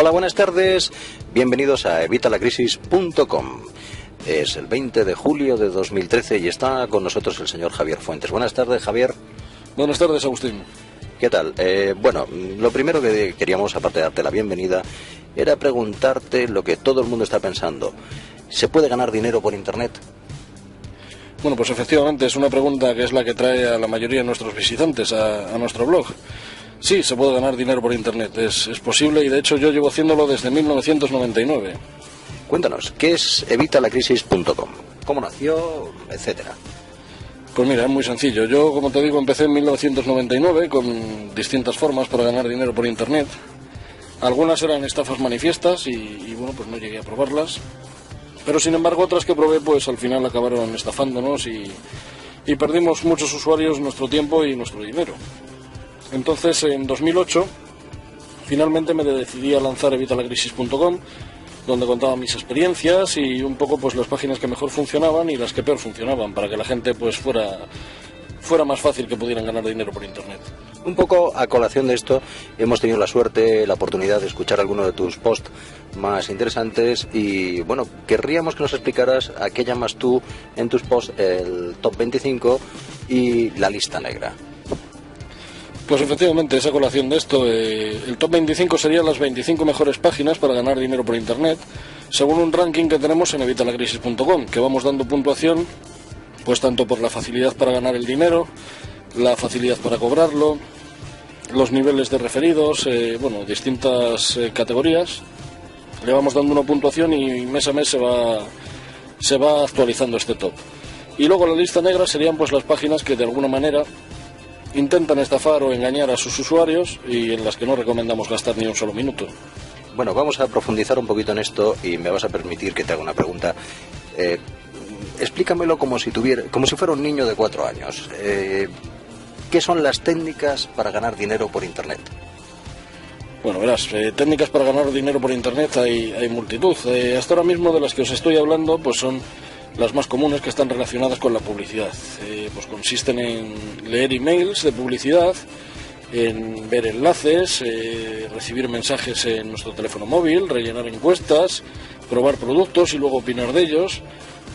Hola, buenas tardes. Bienvenidos a evitalacrisis.com. Es el 20 de julio de 2013 y está con nosotros el señor Javier Fuentes. Buenas tardes, Javier. Buenas tardes, Agustín. ¿Qué tal? Eh, bueno, lo primero que queríamos, aparte de darte la bienvenida, era preguntarte lo que todo el mundo está pensando. ¿Se puede ganar dinero por Internet? Bueno, pues efectivamente es una pregunta que es la que trae a la mayoría de nuestros visitantes a, nuestro blog. Sí, se puede ganar dinero por Internet, es, es, posible y de hecho yo llevo haciéndolo desde 1999. Cuéntanos, ¿qué es evitalacrisis.com? ¿Cómo nació, etcétera? Pues mira, es muy sencillo. Yo, como te digo, empecé en 1999 con distintas formas para ganar dinero por Internet. Algunas eran estafas manifiestas y, bueno, pues no llegué a probarlas. Pero sin embargo, otras que probé, pues al final acabaron estafándonos y, y perdimos muchos usuarios nuestro tiempo y nuestro dinero. Entonces, en 2008, finalmente me decidí a lanzar evitalacrisis.com donde contaba mis experiencias y un poco pues las páginas que mejor funcionaban y las que peor funcionaban para que la gente pues fuera fuera más fácil que pudieran ganar dinero por internet. Un poco a colación de esto, hemos tenido la suerte, la oportunidad de escuchar algunos de tus posts más interesantes y bueno, querríamos que nos explicaras a qué llamas tú en tus posts el top 25 y la lista negra. Pues efectivamente, esa colación de esto, eh, el top 25 serían las 25 mejores páginas para ganar dinero por Internet, según un ranking que tenemos en evitalacrisis.com, que vamos dando puntuación, pues tanto por la facilidad para ganar el dinero, la facilidad para cobrarlo, los niveles de referidos, eh, bueno, distintas eh, categorías. Le vamos dando una puntuación y mes a mes se va, se va actualizando este top. Y luego la lista negra serían pues las páginas que de alguna manera intentan estafar o engañar a sus usuarios y en las que no recomendamos gastar ni un solo minuto. Bueno, vamos a profundizar un poquito en esto y me vas a permitir que te haga una pregunta. Eh, explícamelo como si tuviera, como si fuera un niño de cuatro años. Eh, ¿Qué son las técnicas para ganar dinero por internet? Bueno, verás, eh, técnicas para ganar dinero por internet hay, hay multitud. hasta ahora mismo de las que os estoy hablando, pues son las más comunes que están relacionadas con la publicidad. Eh, pues consisten en leer emails de publicidad, en ver enlaces, eh, recibir mensajes en nuestro teléfono móvil, rellenar encuestas, probar productos y luego opinar de ellos.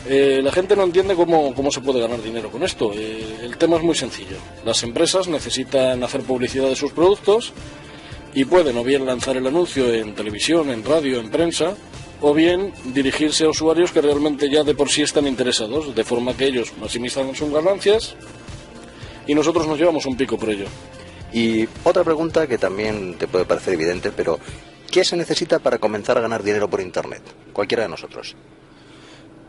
Eh, la gente no entiende cómo, cómo, se puede ganar dinero con esto. el tema es muy sencillo. Las empresas necesitan hacer publicidad de sus productos y pueden o bien lanzar el anuncio en televisión, en radio, en prensa, o bien dirigirse a usuarios que realmente ya de por sí están interesados, de forma que ellos maximizan sus ganancias y nosotros nos llevamos un pico por ello. Y otra pregunta que también te puede parecer evidente, pero ¿qué se necesita para comenzar a ganar dinero por Internet? Cualquiera de nosotros.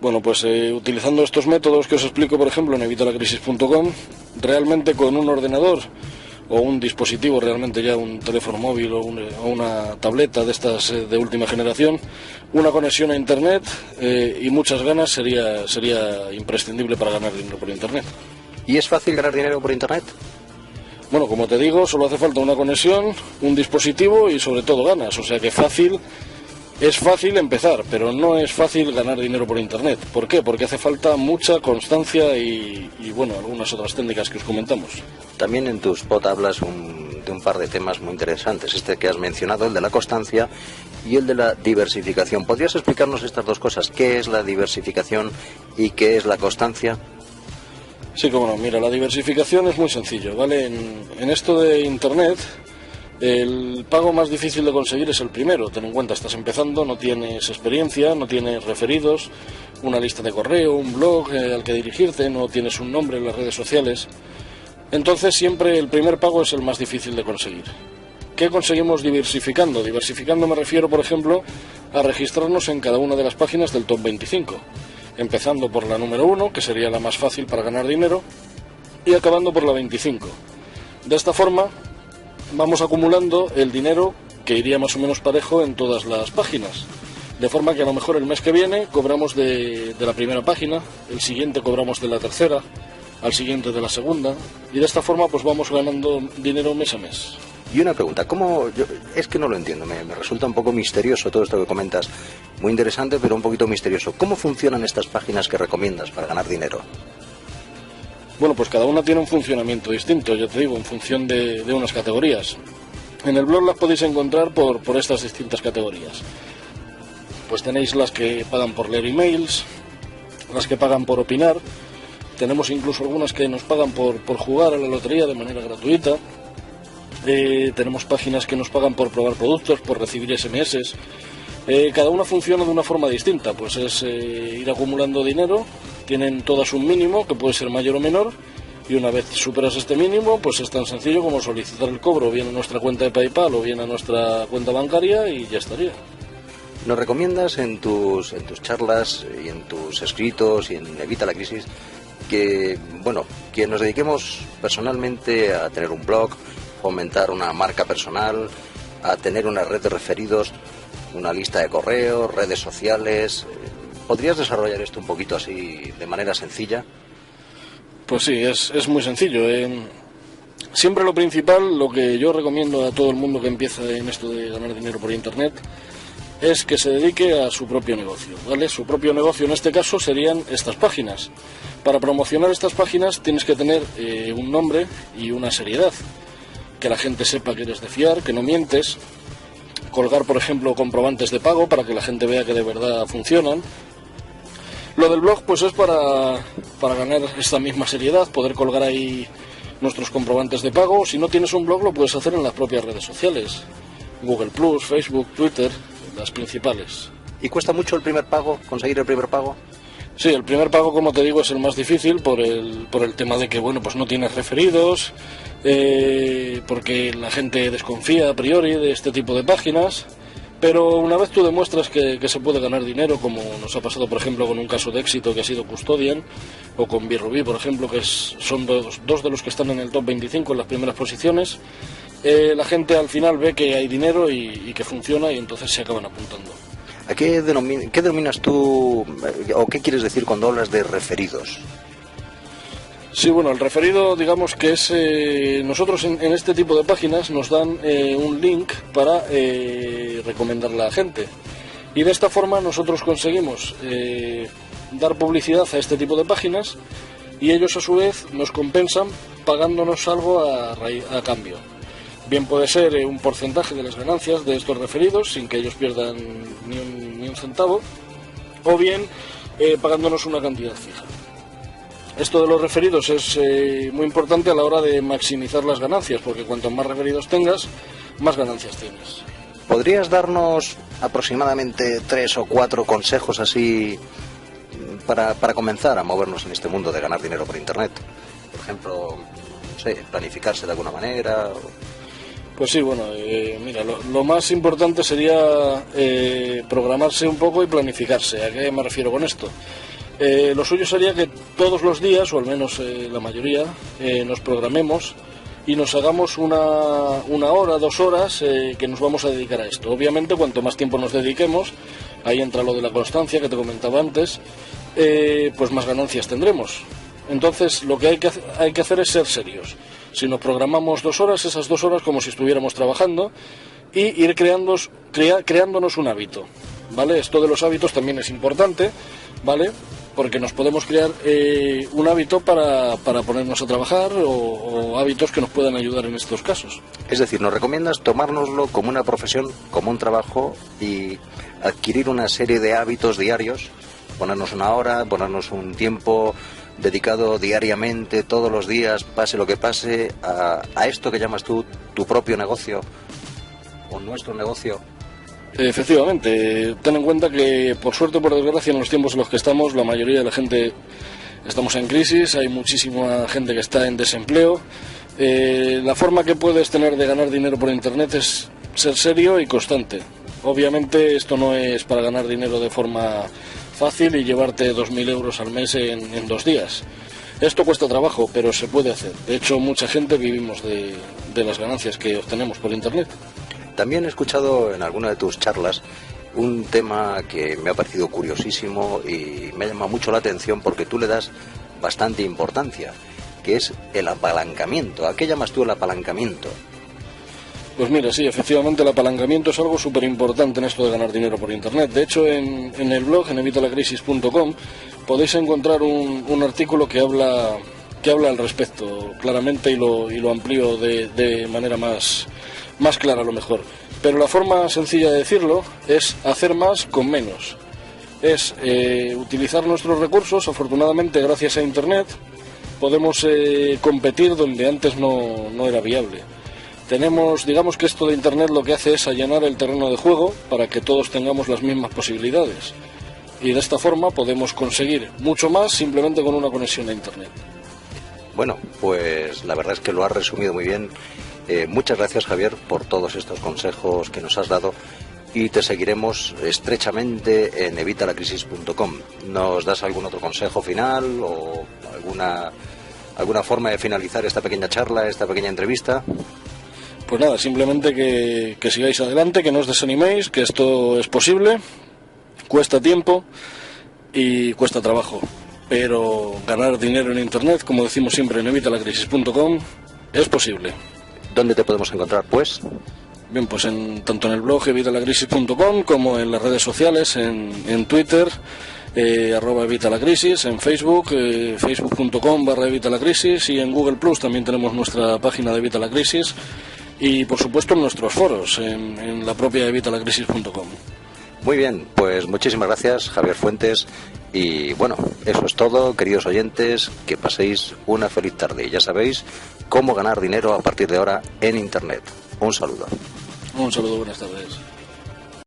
Bueno, pues eh, utilizando estos métodos que os explico, por ejemplo, en evitalacrisis.com, realmente con un ordenador o un dispositivo realmente ya un teléfono móvil o, una tableta de estas eh, de última generación, una conexión a internet eh, y muchas ganas sería sería imprescindible para ganar dinero por internet. ¿Y es fácil ganar dinero por internet? Bueno, como te digo, solo hace falta una conexión, un dispositivo y sobre todo ganas, o sea que fácil es fácil empezar, pero no es fácil ganar dinero por Internet. ¿Por qué? Porque hace falta mucha constancia y, bueno, algunas otras técnicas que os comentamos. También en tu spot hablas de un par de temas muy interesantes. Este que has mencionado, el de la constancia y el de la diversificación. ¿Podrías explicarnos estas dos cosas? ¿Qué es la diversificación y qué es la constancia? Sí, como no. Mira, la diversificación es muy sencillo, ¿vale? en esto de Internet el pago más difícil de conseguir es el primero. Ten en cuenta, estás empezando, no tienes experiencia, no tienes referidos, una lista de correo, un blog eh, al que dirigirte, no tienes un nombre en las redes sociales. Entonces siempre el primer pago es el más difícil de conseguir. ¿Qué conseguimos diversificando? Diversificando me refiero, por ejemplo, a registrarnos en cada una de las páginas del top 25, empezando por la número 1, que sería la más fácil para ganar dinero, y acabando por la 25. De esta forma, vamos acumulando el dinero que iría más o menos parejo en todas las páginas. De forma que a lo mejor el mes que viene cobramos de, la primera página, el siguiente cobramos de la tercera, al siguiente de la segunda, y de esta forma pues vamos ganando dinero mes a mes. Y una pregunta, ¿cómo? es que no lo entiendo, me, me, resulta un poco misterioso todo esto que comentas. Muy interesante, pero un poquito misterioso. ¿Cómo funcionan estas páginas que recomiendas para ganar dinero? Bueno, pues cada una tiene un funcionamiento distinto, ya te digo, en función de, unas categorías. En el blog las podéis encontrar por, estas distintas categorías. Pues tenéis las que pagan por leer emails, las que pagan por opinar, tenemos incluso algunas que nos pagan por, por jugar a la lotería de manera gratuita, eh, tenemos páginas que nos pagan por probar productos, por recibir SMS. Eh, cada una funciona de una forma distinta, pues es eh, ir acumulando dinero, tienen todas un mínimo que puede ser mayor o menor, y una vez superas este mínimo, pues es tan sencillo como solicitar el cobro bien a nuestra cuenta de PayPal o bien a nuestra cuenta bancaria y ya estaría. ¿Nos recomiendas en tus, en tus charlas y en tus escritos y en Evita la Crisis que, bueno, que nos dediquemos personalmente a tener un blog, fomentar una marca personal, a tener una red de referidos, una lista de correos, redes sociales? ¿Podrías desarrollar esto un poquito así de manera sencilla? Pues sí, es, es muy sencillo. siempre lo principal, lo que yo recomiendo a todo el mundo que empieza en esto de ganar dinero por Internet, es que se dedique a su propio negocio, ¿vale? Su propio negocio en este caso serían estas páginas. Para promocionar estas páginas tienes que tener eh, un nombre y una seriedad. Que la gente sepa que eres de fiar, que no mientes. Colgar, por ejemplo, comprobantes de pago para que la gente vea que de verdad funcionan. Lo del blog, pues es para, para ganar esta misma seriedad, poder colgar ahí nuestros comprobantes de pago. Si no tienes un blog, lo puedes hacer en las propias redes sociales. Google Plus, Facebook, Twitter, las principales. ¿Y cuesta mucho el primer pago, conseguir el primer pago? Sí, el primer pago, como te digo, es el más difícil por el, por el tema de que, bueno, pues no tienes referidos, eh, porque la gente desconfía a priori de este tipo de páginas. Pero una vez tú demuestras que, se puede ganar dinero, como nos ha pasado, por ejemplo, con un caso de éxito que ha sido Custodian, o con Birrubí, por ejemplo, que son dos, dos, de los que están en el top 25 en las primeras posiciones, eh, la gente al final ve que hay dinero y, que funciona y entonces se acaban apuntando. ¿A qué, denominas tú o qué quieres decir cuando hablas de referidos? Sí, bueno, el referido, digamos que es. Eh, nosotros en, este tipo de páginas nos dan eh, un link para eh, recomendarle a la gente. Y de esta forma nosotros conseguimos dar publicidad a este tipo de páginas y ellos a su vez nos compensan pagándonos algo a, cambio. Bien puede ser un porcentaje de las ganancias de estos referidos sin que ellos pierdan ni un, centavo, o bien pagándonos una cantidad fija. Esto de los referidos es eh, muy importante a la hora de maximizar las ganancias, porque cuanto más referidos tengas, más ganancias tienes. ¿Podrías darnos aproximadamente tres o cuatro consejos así para, comenzar a movernos en este mundo de ganar dinero por Internet? Por ejemplo, no sé, planificarse de alguna manera. Pues sí, bueno, eh, mira, lo, más importante sería eh, programarse un poco y planificarse. ¿A qué me refiero con esto? Eh, lo suyo sería que todos los días, o al menos eh, la mayoría, nos programemos y nos hagamos una, una hora, dos horas que nos vamos a dedicar a esto. Obviamente, cuanto más tiempo nos dediquemos, ahí entra lo de la constancia que te comentaba antes, pues más ganancias tendremos. Entonces, lo que hay que, hay que hacer es ser serios. Si nos programamos dos horas, esas dos horas como si estuviéramos trabajando y ir creando, creándonos un hábito. ¿Vale? Esto de los hábitos también es importante, ¿vale? Porque nos podemos crear eh, un hábito para, para, ponernos a trabajar o, hábitos que nos puedan ayudar en estos casos. Es decir, ¿nos recomiendas tomárnoslo como una profesión, como un trabajo y adquirir una serie de hábitos diarios? Ponernos una hora, ponernos un tiempo dedicado diariamente, todos los días, pase lo que pase, a, a esto que llamas tú tu propio negocio o nuestro negocio. Efectivamente, ten en cuenta que por suerte o por desgracia en los tiempos en los que estamos la mayoría de la gente estamos en crisis, hay muchísima gente que está en desempleo. Eh, la forma que puedes tener de ganar dinero por Internet es ser serio y constante. Obviamente esto no es para ganar dinero de forma fácil y llevarte 2.000 euros al mes en, en, dos días. Esto cuesta trabajo, pero se puede hacer. De hecho, mucha gente vivimos de, de las ganancias que obtenemos por Internet. También he escuchado en alguna de tus charlas un tema que me ha parecido curiosísimo y me llama mucho la atención porque tú le das bastante importancia, que es el apalancamiento. ¿A qué llamas tú el apalancamiento? Pues mira, sí, efectivamente el apalancamiento es algo súper importante en esto de ganar dinero por Internet. De hecho, en, el blog, en evitalacrisis.com, podéis encontrar un, artículo que habla, que habla al respecto claramente y lo, y lo amplío de, de manera más, más clara a lo mejor. Pero la forma sencilla de decirlo es hacer más con menos. Es eh, utilizar nuestros recursos, afortunadamente gracias a Internet, podemos eh, competir donde antes no, no era viable. Tenemos, digamos que esto de Internet lo que hace es allanar el terreno de juego para que todos tengamos las mismas posibilidades. Y de esta forma podemos conseguir mucho más simplemente con una conexión a Internet. Bueno, pues la verdad es que lo has resumido muy bien. Eh, muchas gracias Javier por todos estos consejos que nos has dado y te seguiremos estrechamente en evitalacrisis.com. ¿Nos das algún otro consejo final o alguna, alguna forma de finalizar esta pequeña charla, esta pequeña entrevista? Pues nada, simplemente que, que sigáis adelante, que no os desaniméis, que esto es posible, cuesta tiempo y cuesta trabajo. Pero ganar dinero en Internet, como decimos siempre en evitalacrisis.com, es posible. ¿Dónde te podemos encontrar, pues? Bien, pues en, tanto en el blog evitalacrisis.com como en las redes sociales, en, en Twitter, eh, arroba evita la crisis, en Facebook, eh, facebook.com barra evita la crisis y en Google Plus también tenemos nuestra página de Evita la Crisis y por supuesto en nuestros foros, en, en la propia evitalacrisis.com. Muy bien, pues muchísimas gracias Javier Fuentes y bueno, eso es todo, queridos oyentes, que paséis una feliz tarde ya sabéis cómo ganar dinero a partir de ahora en Internet. Un saludo. Un saludo, buenas tardes.